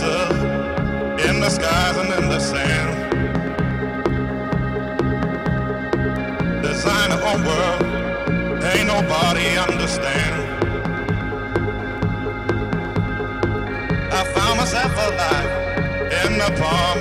In the skies and in the sand. Design our own world, ain't nobody understand. I found myself alive in the palm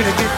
opportunity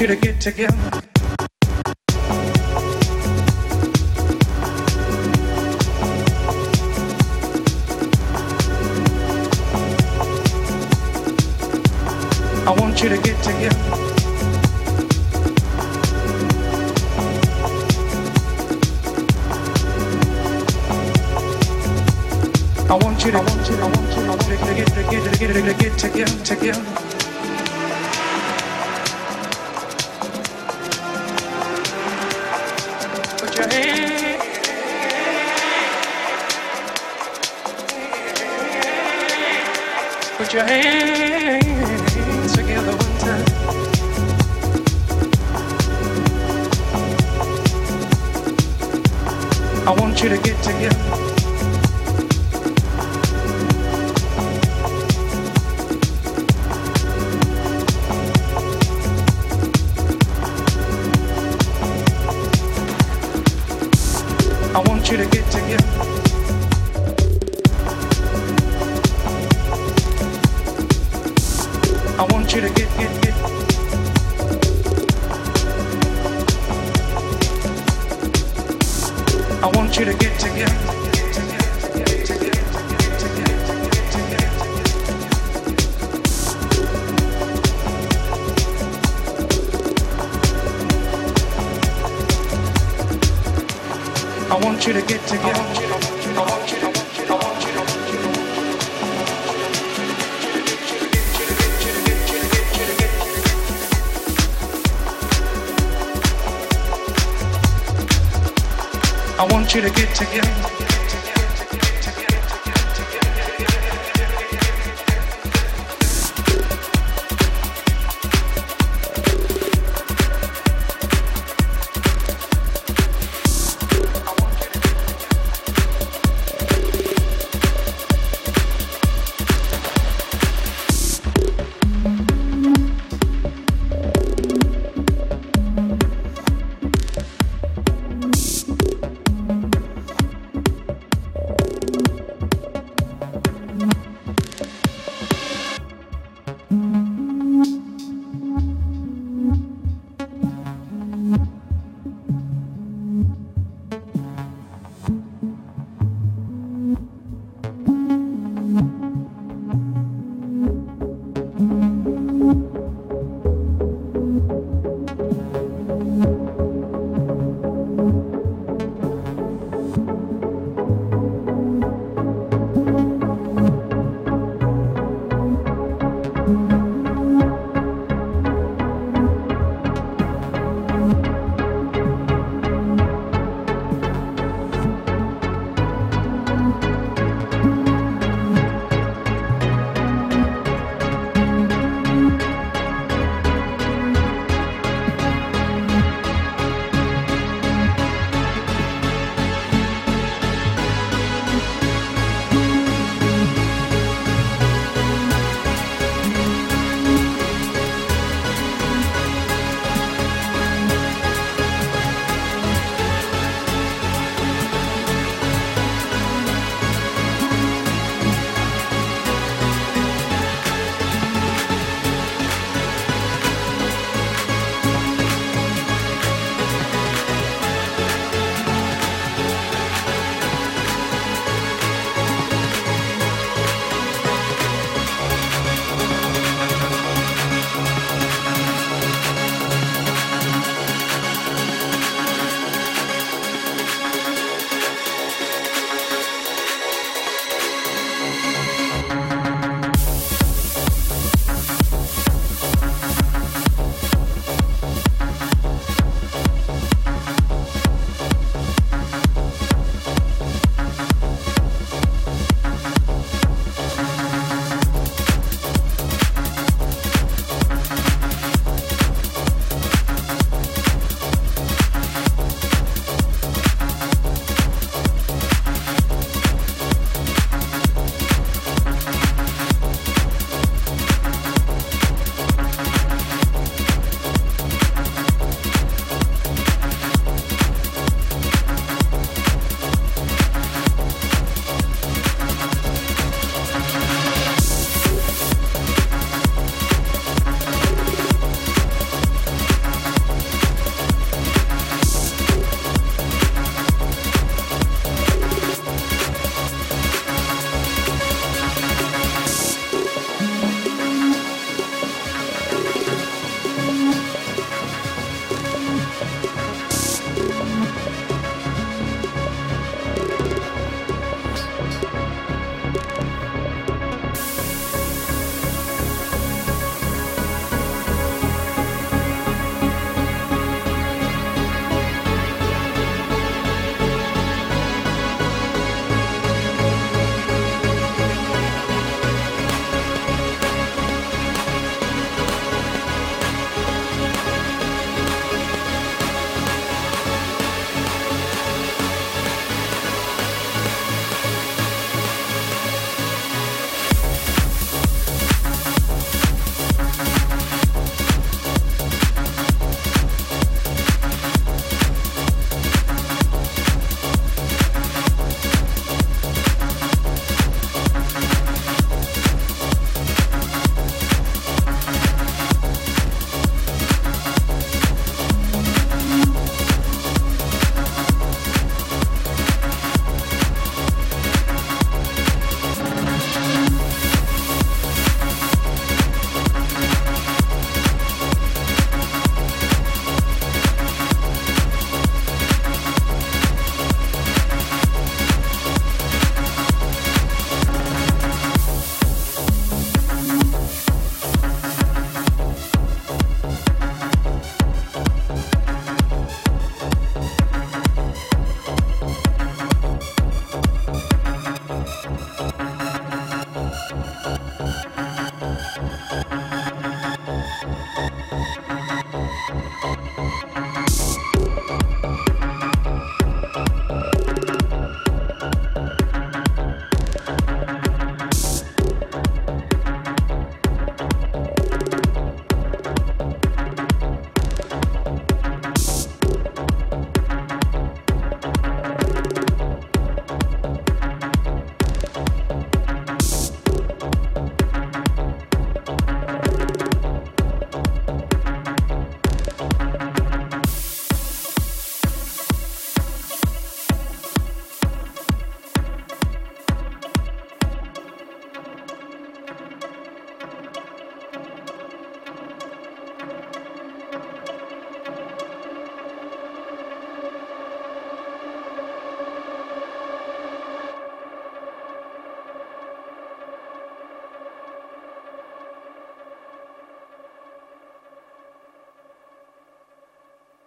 want you to get together. I want you to get together. I want you to, I want you to, I want you to, to get, to get, to get, to get, to get together. Put your hands together one time. I want you to get together.